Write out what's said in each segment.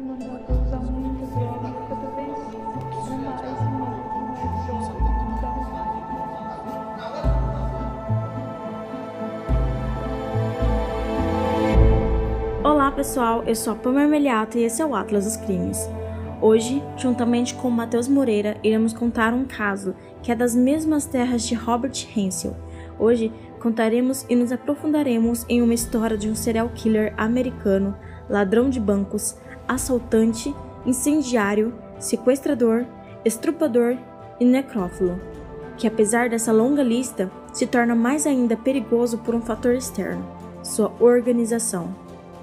mandava usar muita droga. Cada vez mais mais mais droga. Olá pessoal, eu sou a Pam Mermeliato e esse é o Atlas dos Crimes. Hoje, juntamente com Matheus Moreira, iremos contar um caso que é das mesmas terras de Robert Hensel. Hoje contaremos e nos aprofundaremos em uma história de um serial killer americano, ladrão de bancos, assaltante, incendiário, sequestrador, estrupador e necrófilo, que apesar dessa longa lista, se torna mais ainda perigoso por um fator externo: sua organização.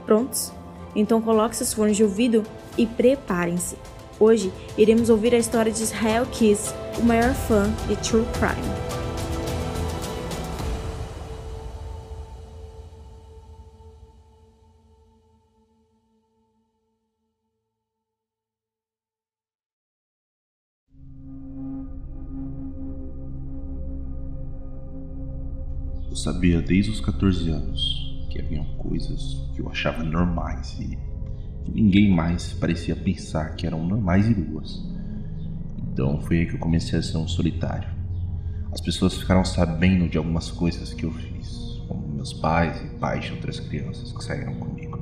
Prontos? Então coloque seus fones de ouvido e preparem-se. Hoje iremos ouvir a história de Israel Kiss, o maior fã de True Crime. Sabia desde os 14 anos que haviam coisas que eu achava normais e que ninguém mais parecia pensar que eram normais e boas. Então foi aí que eu comecei a ser um solitário. As pessoas ficaram sabendo de algumas coisas que eu fiz, como meus pais e pais de outras crianças que saíram comigo.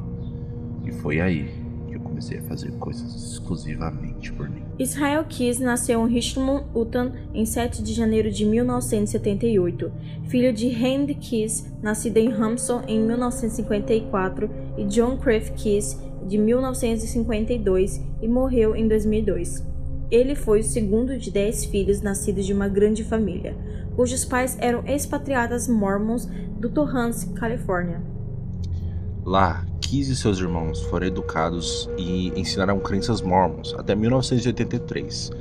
E foi aí comecei a fazer coisas exclusivamente por mim. Israel Kiss nasceu em Richmond, Utah, em 7 de janeiro de 1978, filho de Randy Kiss, nascido em Hampson em 1954, e John Crave Kiss, de 1952, e morreu em 2002. Ele foi o segundo de dez filhos nascidos de uma grande família, cujos pais eram expatriadas mormons do Torrance, Califórnia. Lá, Kiss e seus irmãos foram educados e ensinaram crenças mormons até 1983.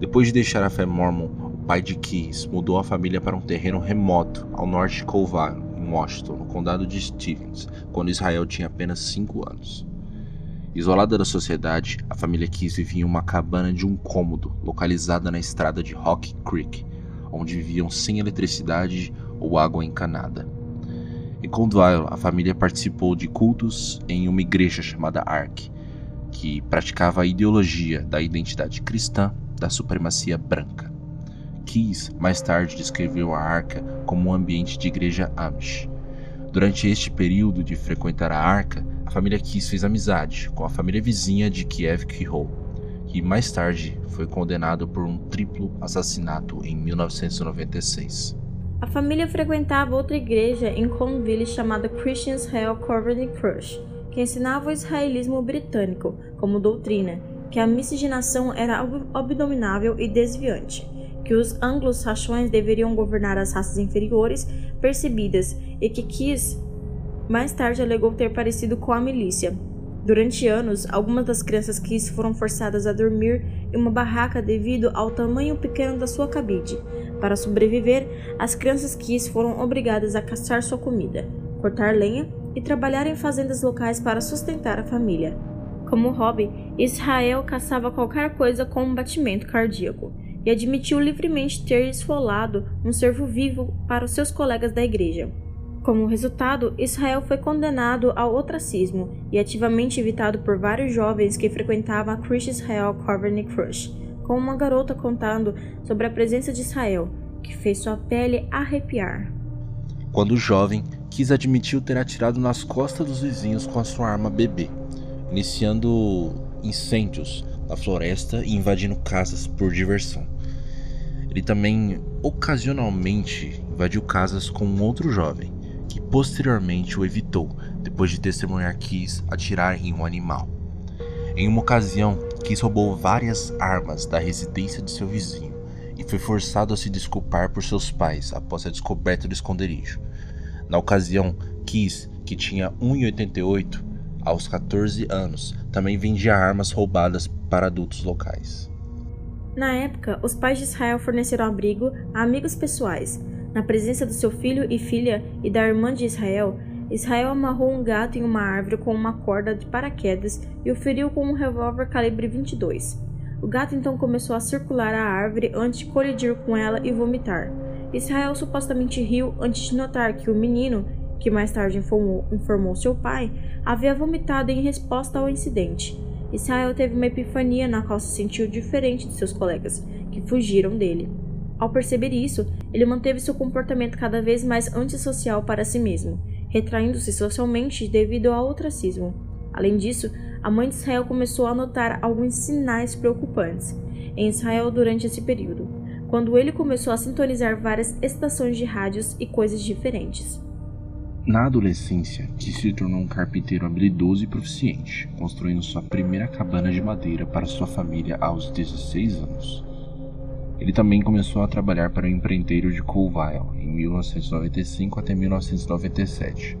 Depois de deixar a fé mormon, o pai de Kiss mudou a família para um terreno remoto ao norte de Colville, em Washington, no condado de Stevens, quando Israel tinha apenas 5 anos. Isolada da sociedade, a família Kiss vivia em uma cabana de um cômodo localizada na estrada de Rock Creek, onde viviam sem eletricidade ou água encanada. Em Condville, a família participou de cultos em uma igreja chamada Ark, que praticava a ideologia da identidade cristã da supremacia branca. Keys mais tarde descreveu a arca como um ambiente de igreja Amish. Durante este período de frequentar a arca, a família Keys fez amizade com a família vizinha de Kiev Kihol, que mais tarde foi condenado por um triplo assassinato em 1996. A família frequentava outra igreja em Conville chamada Christian Israel Covenant Crush, que ensinava o israelismo britânico como doutrina, que a miscigenação era abominável e desviante, que os anglo-saxões deveriam governar as raças inferiores percebidas e que Kiss mais tarde alegou ter parecido com a milícia, Durante anos, algumas das crianças Kiss foram forçadas a dormir em uma barraca devido ao tamanho pequeno da sua cabide. Para sobreviver, as crianças Kiss foram obrigadas a caçar sua comida, cortar lenha e trabalhar em fazendas locais para sustentar a família. Como hobby, Israel caçava qualquer coisa com um batimento cardíaco e admitiu livremente ter esfolado um servo vivo para os seus colegas da igreja. Como resultado, Israel foi condenado ao ostracismo e ativamente evitado por vários jovens que frequentavam a Chris Israel Covenant Crush, com uma garota contando sobre a presença de Israel, que fez sua pele arrepiar. Quando jovem, quis admitiu ter atirado nas costas dos vizinhos com a sua arma bebê, iniciando incêndios na floresta e invadindo casas por diversão. Ele também ocasionalmente invadiu casas com um outro jovem, que posteriormente o evitou depois de testemunhar Kiss atirar em um animal. Em uma ocasião, Kiss roubou várias armas da residência de seu vizinho e foi forçado a se desculpar por seus pais após a descoberta do esconderijo. Na ocasião, Kiss, que tinha 1,88 aos 14 anos, também vendia armas roubadas para adultos locais. Na época, os pais de Israel forneceram abrigo a amigos pessoais, na presença do seu filho e filha e da irmã de Israel, Israel amarrou um gato em uma árvore com uma corda de paraquedas e o feriu com um revólver calibre 22. O gato então começou a circular a árvore antes de colidir com ela e vomitar. Israel supostamente riu antes de notar que o menino, que mais tarde informou, informou seu pai, havia vomitado em resposta ao incidente. Israel teve uma epifania na qual se sentiu diferente de seus colegas, que fugiram dele. Ao perceber isso, ele manteve seu comportamento cada vez mais antissocial para si mesmo, retraindo-se socialmente devido ao ostracismo. Além disso, a mãe de Israel começou a notar alguns sinais preocupantes em Israel durante esse período, quando ele começou a sintonizar várias estações de rádios e coisas diferentes. Na adolescência, Keith se tornou um carpinteiro habilidoso e proficiente, construindo sua primeira cabana de madeira para sua família aos 16 anos. Ele também começou a trabalhar para o empreiteiro de Colville em 1995 até 1997.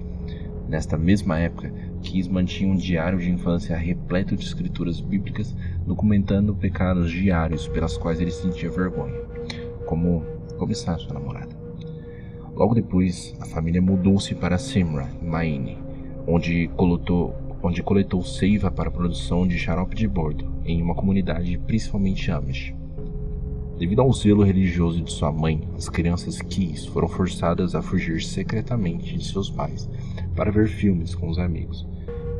Nesta mesma época, Keys mantinha um diário de infância repleto de escrituras bíblicas documentando pecados diários pelas quais ele sentia vergonha, como começar sua namorada. Logo depois, a família mudou-se para Simra, Maine, onde coletou, onde coletou seiva para a produção de xarope de bordo em uma comunidade principalmente Amish. Devido ao zelo religioso de sua mãe, as crianças Keys foram forçadas a fugir secretamente de seus pais para ver filmes com os amigos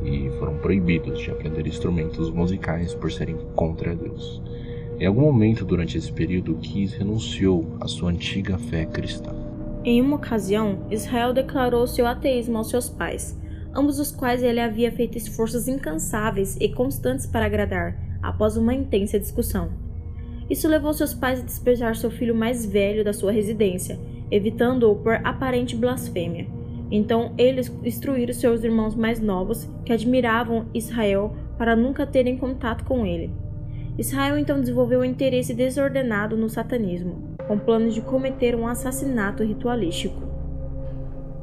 e foram proibidos de aprender instrumentos musicais por serem contra Deus. Em algum momento durante esse período, Keys renunciou à sua antiga fé cristã. Em uma ocasião, Israel declarou seu ateísmo aos seus pais, ambos os quais ele havia feito esforços incansáveis e constantes para agradar, após uma intensa discussão. Isso levou seus pais a despejar seu filho mais velho da sua residência, evitando-o por aparente blasfêmia. Então eles instruíram seus irmãos mais novos, que admiravam Israel, para nunca terem contato com ele. Israel então desenvolveu um interesse desordenado no satanismo, com planos de cometer um assassinato ritualístico.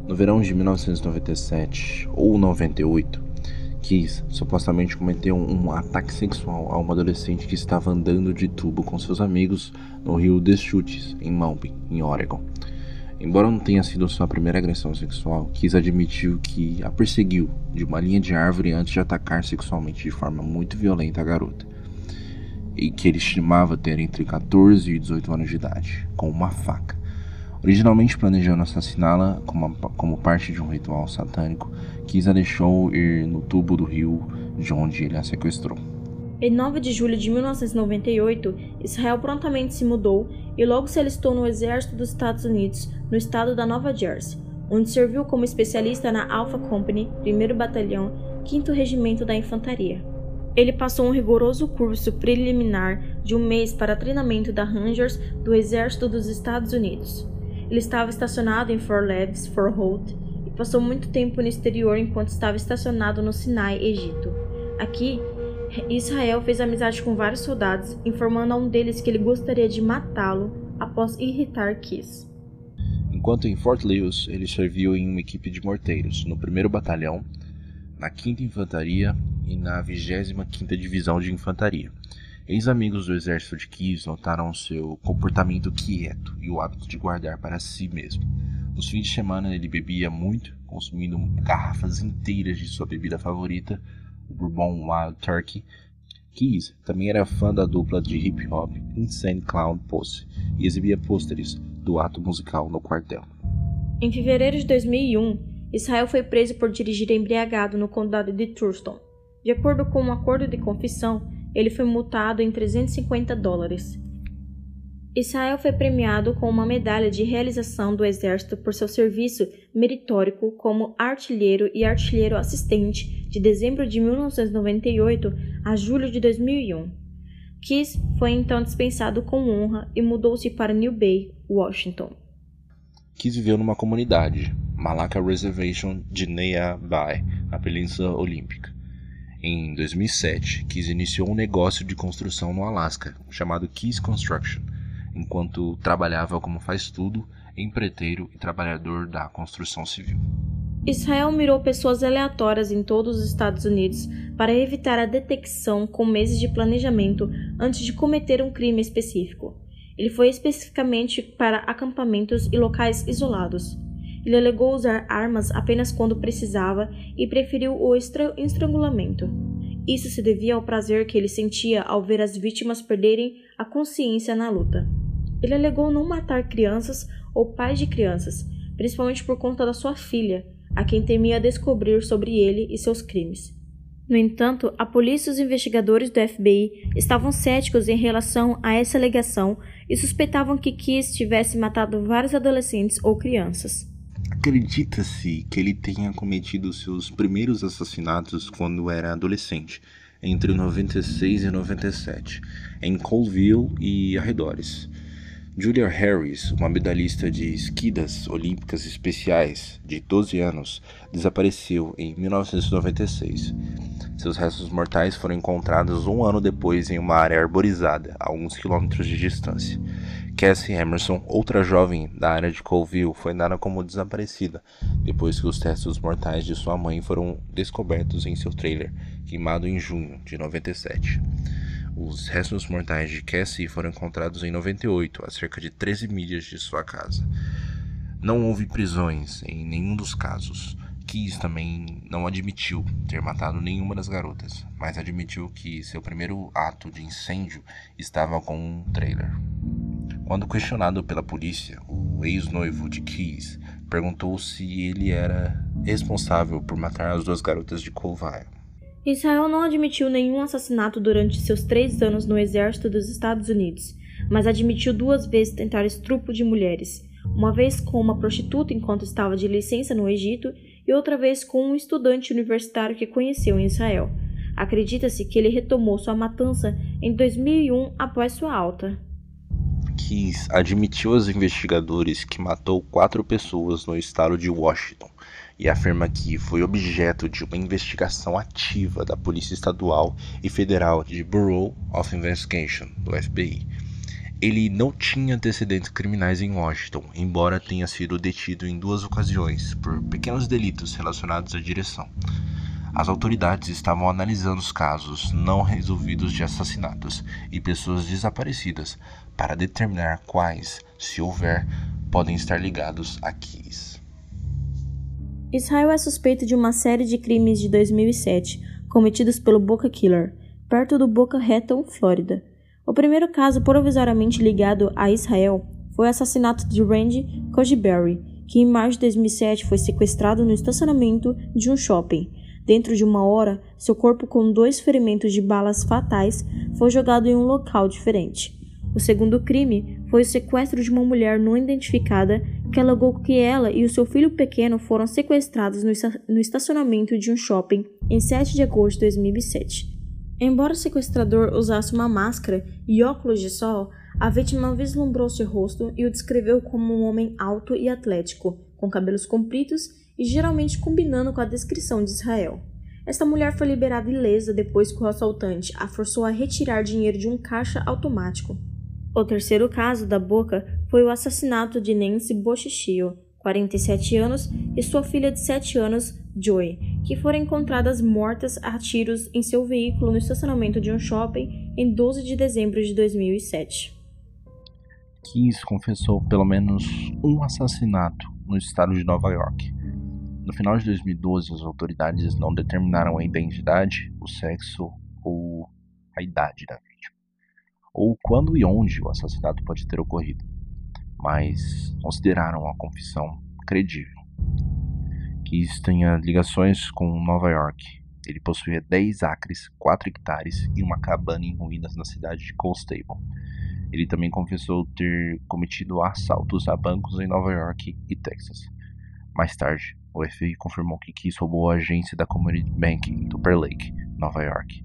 No verão de 1997 ou 98, Keys supostamente cometeu um ataque sexual a uma adolescente que estava andando de tubo com seus amigos no rio Deschutes, em Malby, em Oregon. Embora não tenha sido sua primeira agressão sexual, Keys admitiu que a perseguiu de uma linha de árvore antes de atacar sexualmente de forma muito violenta a garota e que ele estimava ter entre 14 e 18 anos de idade, com uma faca. Originalmente planejando assassiná-la como, como, parte de um ritual satânico, Kisa deixou ir no tubo do rio de onde ele a sequestrou. Em 9 de julho de 1998, Israel prontamente se mudou e logo se alistou no exército dos Estados Unidos, no estado da Nova Jersey, onde serviu como especialista na Alpha Company, 1 Batalhão, 5 Regimento da Infantaria. Ele passou um rigoroso curso preliminar de um mês para treinamento da Rangers do Exército dos Estados Unidos. Ele estava estacionado em Fort Leves, Fort Holt, e passou muito tempo no exterior enquanto estava estacionado no Sinai, Egito. Aqui, Israel fez amizade com vários soldados, informando a um deles que ele gostaria de matá-lo após irritar Kiss. Enquanto em Fort Lewis, ele serviu em uma equipe de morteiros no 1 Batalhão, na 5 Infantaria e na 25ª Divisão de Infantaria. Ex-amigos do exército de Kiev notaram seu comportamento quieto e o hábito de guardar para si mesmo. Nos fins de semana ele bebia muito, consumindo garrafas inteiras de sua bebida favorita, o Bourbon Wild Turkey. Keys também era fã da dupla de hip hop Insane Clown Posse e exibia pôsteres do ato musical no quartel. Em fevereiro de 2001, Israel foi preso por dirigir embriagado no condado de Thurston. De acordo com um acordo de confissão, ele foi multado em 350 dólares. Israel foi premiado com uma medalha de realização do Exército por seu serviço meritórico como artilheiro e artilheiro assistente de dezembro de 1998 a julho de 2001. Kiss foi então dispensado com honra e mudou-se para New Bay, Washington. Kiss viveu numa comunidade, Malacca Reservation de Nea Bay, na Península Olímpica. Em 2007, Keys iniciou um negócio de construção no Alasca, chamado Keys Construction, enquanto trabalhava como faz-tudo, empreiteiro e trabalhador da construção civil. Israel mirou pessoas aleatórias em todos os Estados Unidos para evitar a detecção com meses de planejamento antes de cometer um crime específico. Ele foi especificamente para acampamentos e locais isolados. Ele alegou usar armas apenas quando precisava e preferiu o estrangulamento. Isso se devia ao prazer que ele sentia ao ver as vítimas perderem a consciência na luta. Ele alegou não matar crianças ou pais de crianças, principalmente por conta da sua filha, a quem temia descobrir sobre ele e seus crimes. No entanto, a polícia e os investigadores do FBI estavam céticos em relação a essa alegação e suspeitavam que Kiss tivesse matado vários adolescentes ou crianças. Acredita-se que ele tenha cometido seus primeiros assassinatos quando era adolescente, entre 96 e 97, em Colville e arredores. Julia Harris, uma medalhista de esquidas olímpicas especiais de 12 anos, desapareceu em 1996. Seus restos mortais foram encontrados um ano depois em uma área arborizada, a alguns quilômetros de distância. Cassie Emerson, outra jovem da área de Colville, foi dada como desaparecida depois que os restos mortais de sua mãe foram descobertos em seu trailer, queimado em junho de 97. Os restos mortais de Cassie foram encontrados em 98, a cerca de 13 milhas de sua casa. Não houve prisões em nenhum dos casos. Keys também não admitiu ter matado nenhuma das garotas, mas admitiu que seu primeiro ato de incêndio estava com um trailer. Quando questionado pela polícia, o ex-noivo de Keys perguntou se ele era responsável por matar as duas garotas de Colville. Israel não admitiu nenhum assassinato durante seus três anos no exército dos Estados Unidos, mas admitiu duas vezes tentar estupro de mulheres, uma vez com uma prostituta enquanto estava de licença no Egito e outra vez com um estudante universitário que conheceu em Israel. Acredita-se que ele retomou sua matança em 2001 após sua alta. Keys admitiu aos investigadores que matou quatro pessoas no estado de Washington e afirma que foi objeto de uma investigação ativa da Polícia Estadual e Federal de Bureau of Investigation, do FBI. Ele não tinha antecedentes criminais em Washington, embora tenha sido detido em duas ocasiões por pequenos delitos relacionados à direção. As autoridades estavam analisando os casos não resolvidos de assassinatos e pessoas desaparecidas para determinar quais, se houver, podem estar ligados a Keys. Israel é suspeito de uma série de crimes de 2007 cometidos pelo Boca Killer, perto do Boca Raton, Flórida. O primeiro caso provisoriamente ligado a Israel foi o assassinato de Randy Kojiberry, que em março de 2007 foi sequestrado no estacionamento de um shopping. Dentro de uma hora, seu corpo com dois ferimentos de balas fatais foi jogado em um local diferente. O segundo crime foi o sequestro de uma mulher não identificada que alegou que ela e o seu filho pequeno foram sequestrados no estacionamento de um shopping em 7 de agosto de 2007. Embora o sequestrador usasse uma máscara e óculos de sol, a vítima vislumbrou seu rosto e o descreveu como um homem alto e atlético, com cabelos compridos e geralmente combinando com a descrição de Israel. Esta mulher foi liberada ilesa depois que o assaltante a forçou a retirar dinheiro de um caixa automático. O terceiro caso da Boca foi o assassinato de Nancy Bochichio, 47 anos, e sua filha de 7 anos, Joy, que foram encontradas mortas a tiros em seu veículo no estacionamento de um shopping em 12 de dezembro de 2007. Keys confessou pelo menos um assassinato no estado de Nova York. No final de 2012, as autoridades não determinaram a identidade, o sexo ou a idade da vítima ou quando e onde o assassinato pode ter ocorrido, mas consideraram a confissão credível. Que isso tenha ligações com Nova York. Ele possuía 10 acres, 4 hectares e uma cabana em ruínas na cidade de Constable. Ele também confessou ter cometido assaltos a bancos em Nova York e Texas. Mais tarde, o FBI confirmou que Kiss roubou a agência da Community Bank em Tupper Lake, Nova York,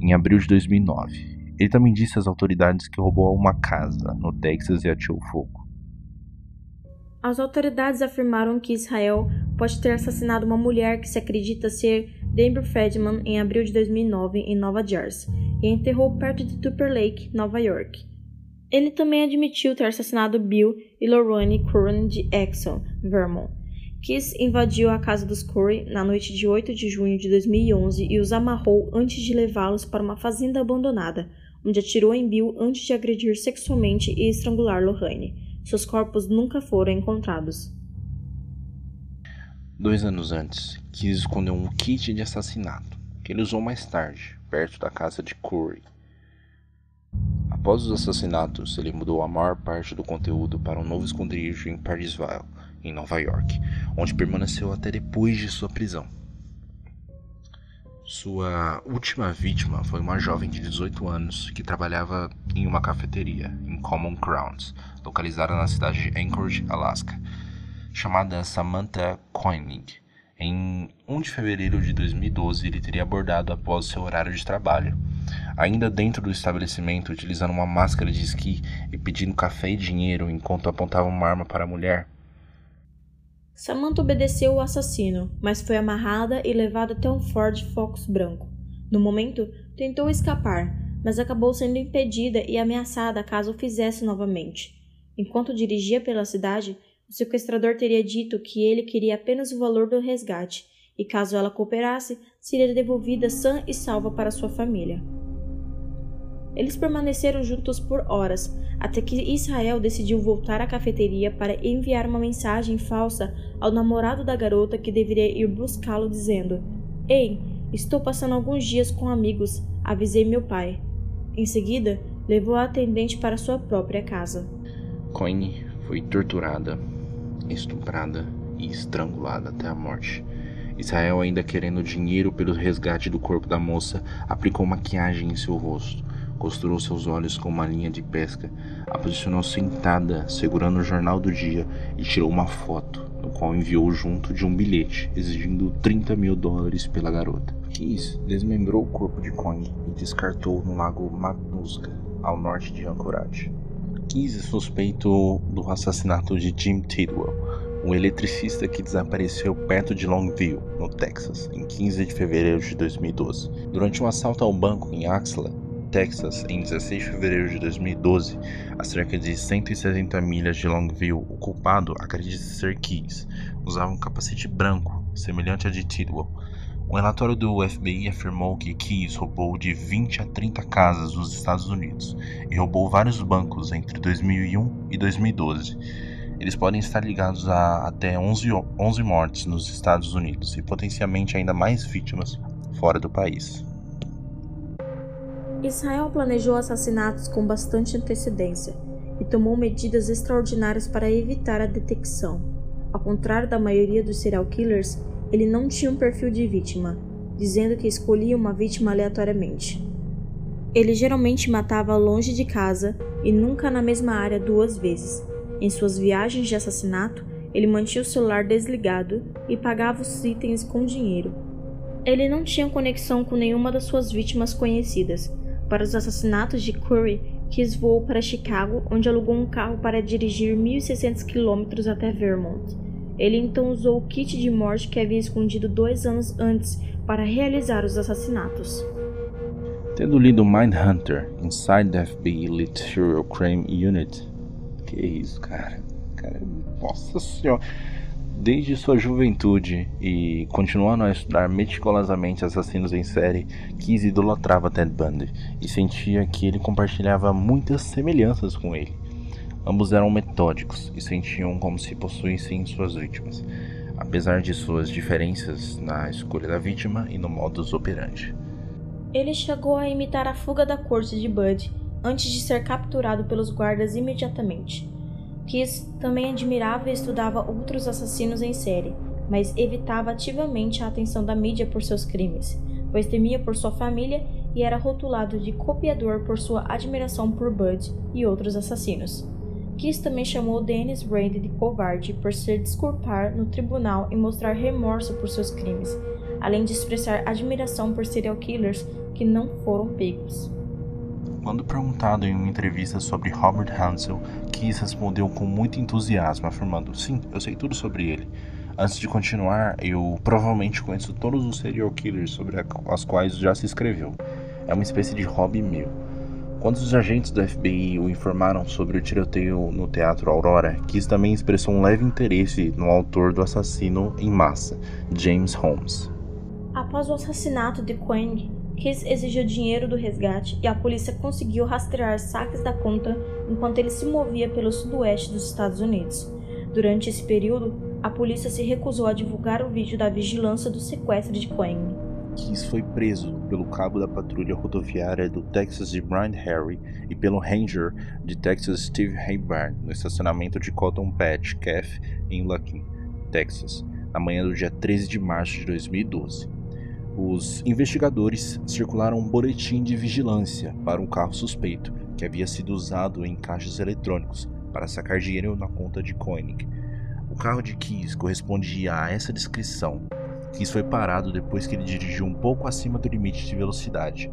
em abril de 2009 ele também disse às autoridades que roubou uma casa no Texas e atirou fogo. As autoridades afirmaram que Israel pode ter assassinado uma mulher que se acredita ser Denver Fredman em abril de 2009 em Nova Jersey e enterrou perto de Tupper Lake, Nova York. Ele também admitiu ter assassinado Bill e Lorraine Curran de Exxon, Vermont. Kiss invadiu a casa dos Corey na noite de 8 de junho de 2011 e os amarrou antes de levá-los para uma fazenda abandonada, onde atirou em Bill antes de agredir sexualmente e estrangular Lorraine. Seus corpos nunca foram encontrados. Dois anos antes, quis esconder um kit de assassinato, que ele usou mais tarde, perto da casa de Curry. Após os assassinatos, ele mudou a maior parte do conteúdo para um novo esconderijo em Parisville, em Nova York, onde permaneceu até depois de sua prisão. Sua última vítima foi uma jovem de 18 anos que trabalhava em uma cafeteria em Common Grounds, localizada na cidade de Anchorage, Alaska, chamada Samantha Koenig. Em 1 de fevereiro de 2012, ele teria abordado após seu horário de trabalho. Ainda dentro do estabelecimento, utilizando uma máscara de esqui e pedindo café e dinheiro enquanto apontava uma arma para a mulher, Samantha obedeceu o assassino, mas foi amarrada e levada até um Ford Focus branco. No momento, tentou escapar, mas acabou sendo impedida e ameaçada caso o fizesse novamente. Enquanto dirigia pela cidade, o sequestrador teria dito que ele queria apenas o valor do resgate e, caso ela cooperasse, seria devolvida sã e salva para sua família. Eles permaneceram juntos por horas, até que Israel decidiu voltar à cafeteria para enviar uma mensagem falsa ao namorado da garota que deveria ir buscá-lo, dizendo: Ei, estou passando alguns dias com amigos, avisei meu pai. Em seguida, levou a atendente para sua própria casa. Coine foi torturada, estuprada e estrangulada até a morte. Israel, ainda querendo dinheiro pelo resgate do corpo da moça, aplicou maquiagem em seu rosto costurou seus olhos com uma linha de pesca, a posicionou sentada, segurando o jornal do dia e tirou uma foto, no qual enviou junto de um bilhete, exigindo 30 mil dólares pela garota. Keys desmembrou o corpo de Coin e descartou no lago Matanuska, ao norte de Anchorage. Keys é suspeito do assassinato de Jim Tidwell, um eletricista que desapareceu perto de Longview, no Texas, em 15 de fevereiro de 2012. Durante um assalto ao banco em Axla, Texas, em 16 de fevereiro de 2012, a cerca de 170 milhas de Longview, o culpado, acredita ser Keys, usava um capacete branco, semelhante a de Tidwell. Um relatório do FBI afirmou que Keys roubou de 20 a 30 casas nos Estados Unidos e roubou vários bancos entre 2001 e 2012. Eles podem estar ligados a até 11, 11 mortes nos Estados Unidos e potencialmente ainda mais vítimas fora do país. Israel planejou assassinatos com bastante antecedência e tomou medidas extraordinárias para evitar a detecção. Ao contrário da maioria dos serial killers, ele não tinha um perfil de vítima, dizendo que escolhia uma vítima aleatoriamente. Ele geralmente matava longe de casa e nunca na mesma área duas vezes. Em suas viagens de assassinato, ele mantinha o celular desligado e pagava os itens com dinheiro. Ele não tinha conexão com nenhuma das suas vítimas conhecidas, para os assassinatos de Curry, Kiss voou para Chicago, onde alugou um carro para dirigir 1.600 quilômetros até Vermont. Ele então usou o kit de morte que havia escondido dois anos antes para realizar os assassinatos. Tendo lido Mindhunter Inside the FBI Elite Serial Crime Unit, que isso, cara? Cara, nossa senhora desde sua juventude e continuando a estudar meticulosamente assassinos em série, Kiss idolatrava Ted Bundy e sentia que ele compartilhava muitas semelhanças com ele. Ambos eram metódicos e sentiam como se possuíssem suas vítimas, apesar de suas diferenças na escolha da vítima e no modus operandi. Ele chegou a imitar a fuga da corte de Bud antes de ser capturado pelos guardas imediatamente. Kiss também admirava e estudava outros assassinos em série, mas evitava ativamente a atenção da mídia por seus crimes, pois temia por sua família e era rotulado de copiador por sua admiração por Bud e outros assassinos. Kiss também chamou Dennis Rand de covarde por se desculpar no tribunal e mostrar remorso por seus crimes, além de expressar admiração por serial killers que não foram pegos. Quando perguntado em uma entrevista sobre Robert Hansel, Kiss respondeu com muito entusiasmo, afirmando: Sim, eu sei tudo sobre ele. Antes de continuar, eu provavelmente conheço todos os serial killers sobre as quais já se escreveu. É uma espécie de hobby meu. Quando os agentes do FBI o informaram sobre o tiroteio no Teatro Aurora, Kiss também expressou um leve interesse no autor do assassino em massa, James Holmes. Após o assassinato de Quang, Kiss exigiu dinheiro do resgate e a polícia conseguiu rastrear saques da conta enquanto ele se movia pelo sudoeste dos Estados Unidos. Durante esse período, a polícia se recusou a divulgar o vídeo da vigilância do sequestro de Quang. Keys foi preso pelo cabo da patrulha rodoviária do Texas de Brian Harry e pelo ranger de Texas Steve Haybarn no estacionamento de Cotton Patch Cafe em Luckin, Texas, na manhã do dia 13 de março de 2012. Os investigadores circularam um boletim de vigilância para um carro suspeito que havia sido usado em caixas eletrônicos para sacar dinheiro na conta de Koenig. O carro de Keys correspondia a essa descrição. Keys foi parado depois que ele dirigiu um pouco acima do limite de velocidade.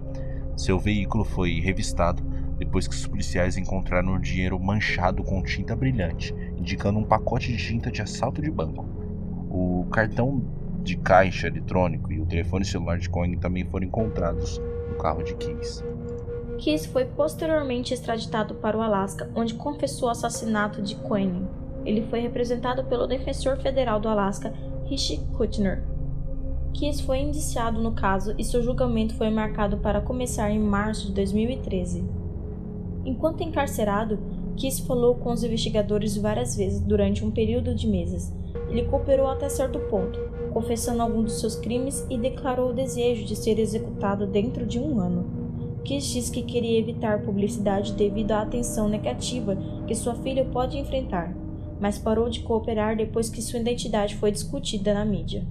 Seu veículo foi revistado depois que os policiais encontraram o dinheiro manchado com tinta brilhante, indicando um pacote de tinta de assalto de banco. O cartão de caixa eletrônico e o telefone celular de Cohen também foram encontrados no carro de Keys. Keys foi posteriormente extraditado para o Alasca, onde confessou o assassinato de Cohen. Ele foi representado pelo defensor federal do Alasca, Rishi Kutner. Keys foi indiciado no caso e seu julgamento foi marcado para começar em março de 2013. Enquanto encarcerado, Keys falou com os investigadores várias vezes durante um período de meses. Ele cooperou até certo ponto, confessando alguns dos seus crimes e declarou o desejo de ser executado dentro de um ano. Kiss disse que queria evitar publicidade devido à atenção negativa que sua filha pode enfrentar, mas parou de cooperar depois que sua identidade foi discutida na mídia.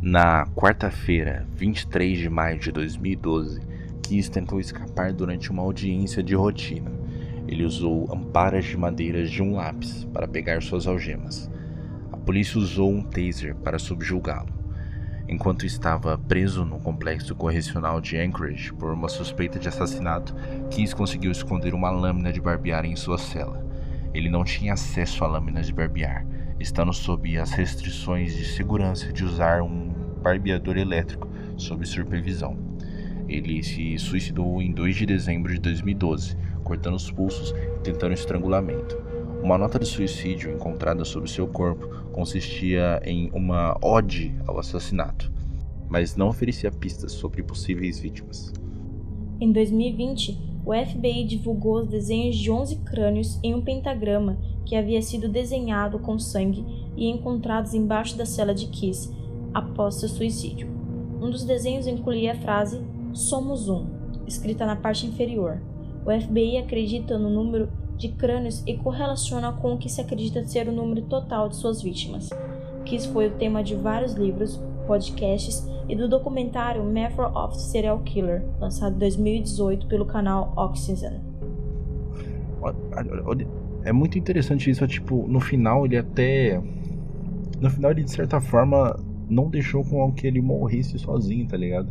Na quarta-feira, 23 de maio de 2012, Kiss tentou escapar durante uma audiência de rotina. Ele usou amparas de madeiras de um lápis para pegar suas algemas polícia usou um taser para subjulgá-lo. Enquanto estava preso no complexo correcional de Anchorage por uma suspeita de assassinato, Keys conseguiu esconder uma lâmina de barbear em sua cela. Ele não tinha acesso a lâminas de barbear, estando sob as restrições de segurança de usar um barbeador elétrico sob supervisão. Ele se suicidou em 2 de dezembro de 2012, cortando os pulsos e tentando estrangulamento. Uma nota de suicídio encontrada sobre seu corpo consistia em uma ode ao assassinato, mas não oferecia pistas sobre possíveis vítimas. Em 2020, o FBI divulgou os desenhos de 11 crânios em um pentagrama que havia sido desenhado com sangue e encontrados embaixo da cela de Kiss após seu suicídio. Um dos desenhos incluía a frase Somos um, escrita na parte inferior. O FBI acredita no número de crânios e correlaciona com o que se acredita ser o número total de suas vítimas. Kiss foi o tema de vários livros, podcasts e do documentário Method of Serial Killer, lançado em 2018 pelo canal Oxygen. É muito interessante isso, tipo, no final ele até. No final ele de certa forma não deixou com que ele morresse sozinho, tá ligado?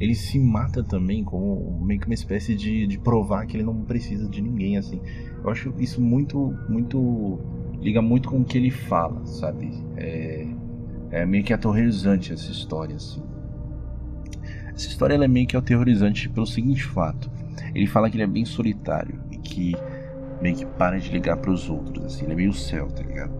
Ele se mata também como meio que uma espécie de, de provar que ele não precisa de ninguém, assim. Eu acho isso muito, muito. liga muito com o que ele fala, sabe? É, é meio que aterrorizante essa história, assim. Essa história é meio que aterrorizante pelo seguinte fato: ele fala que ele é bem solitário e que meio que para de ligar para os outros, assim. Ele é meio céu, tá ligado?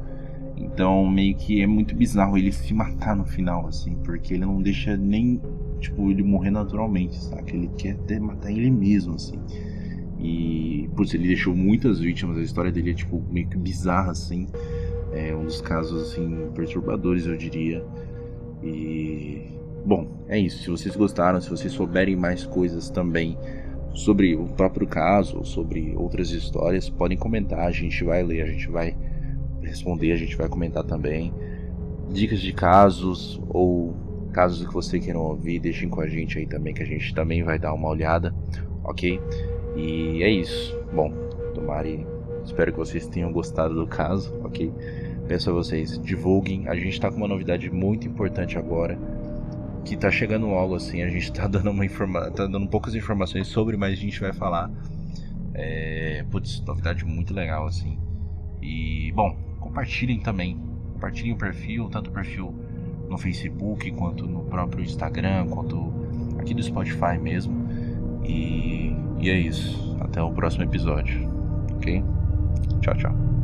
Então, meio que é muito bizarro ele se matar no final, assim, porque ele não deixa nem, tipo, ele morrer naturalmente, sabe? Ele quer até matar ele mesmo, assim. E, putz, ele deixou muitas vítimas, a história dele é, tipo, meio que bizarra, assim. É um dos casos, assim, perturbadores, eu diria. E. Bom, é isso. Se vocês gostaram, se vocês souberem mais coisas também sobre o próprio caso, sobre outras histórias, podem comentar, a gente vai ler, a gente vai responder, a gente vai comentar também. Dicas de casos ou casos que você queiram ouvir, deixem com a gente aí também, que a gente também vai dar uma olhada, ok? E é isso. Bom, tomare. Espero que vocês tenham gostado do caso, ok? Peço a vocês, divulguem. A gente tá com uma novidade muito importante agora. Que tá chegando logo assim. A gente tá dando uma informa tá dando poucas informações sobre, mas a gente vai falar. É. Putz, novidade muito legal, assim. E, bom, compartilhem também. Compartilhem o perfil, tanto o perfil no Facebook, quanto no próprio Instagram, quanto aqui do Spotify mesmo. E, e é isso. Até o próximo episódio. Ok? Tchau, tchau.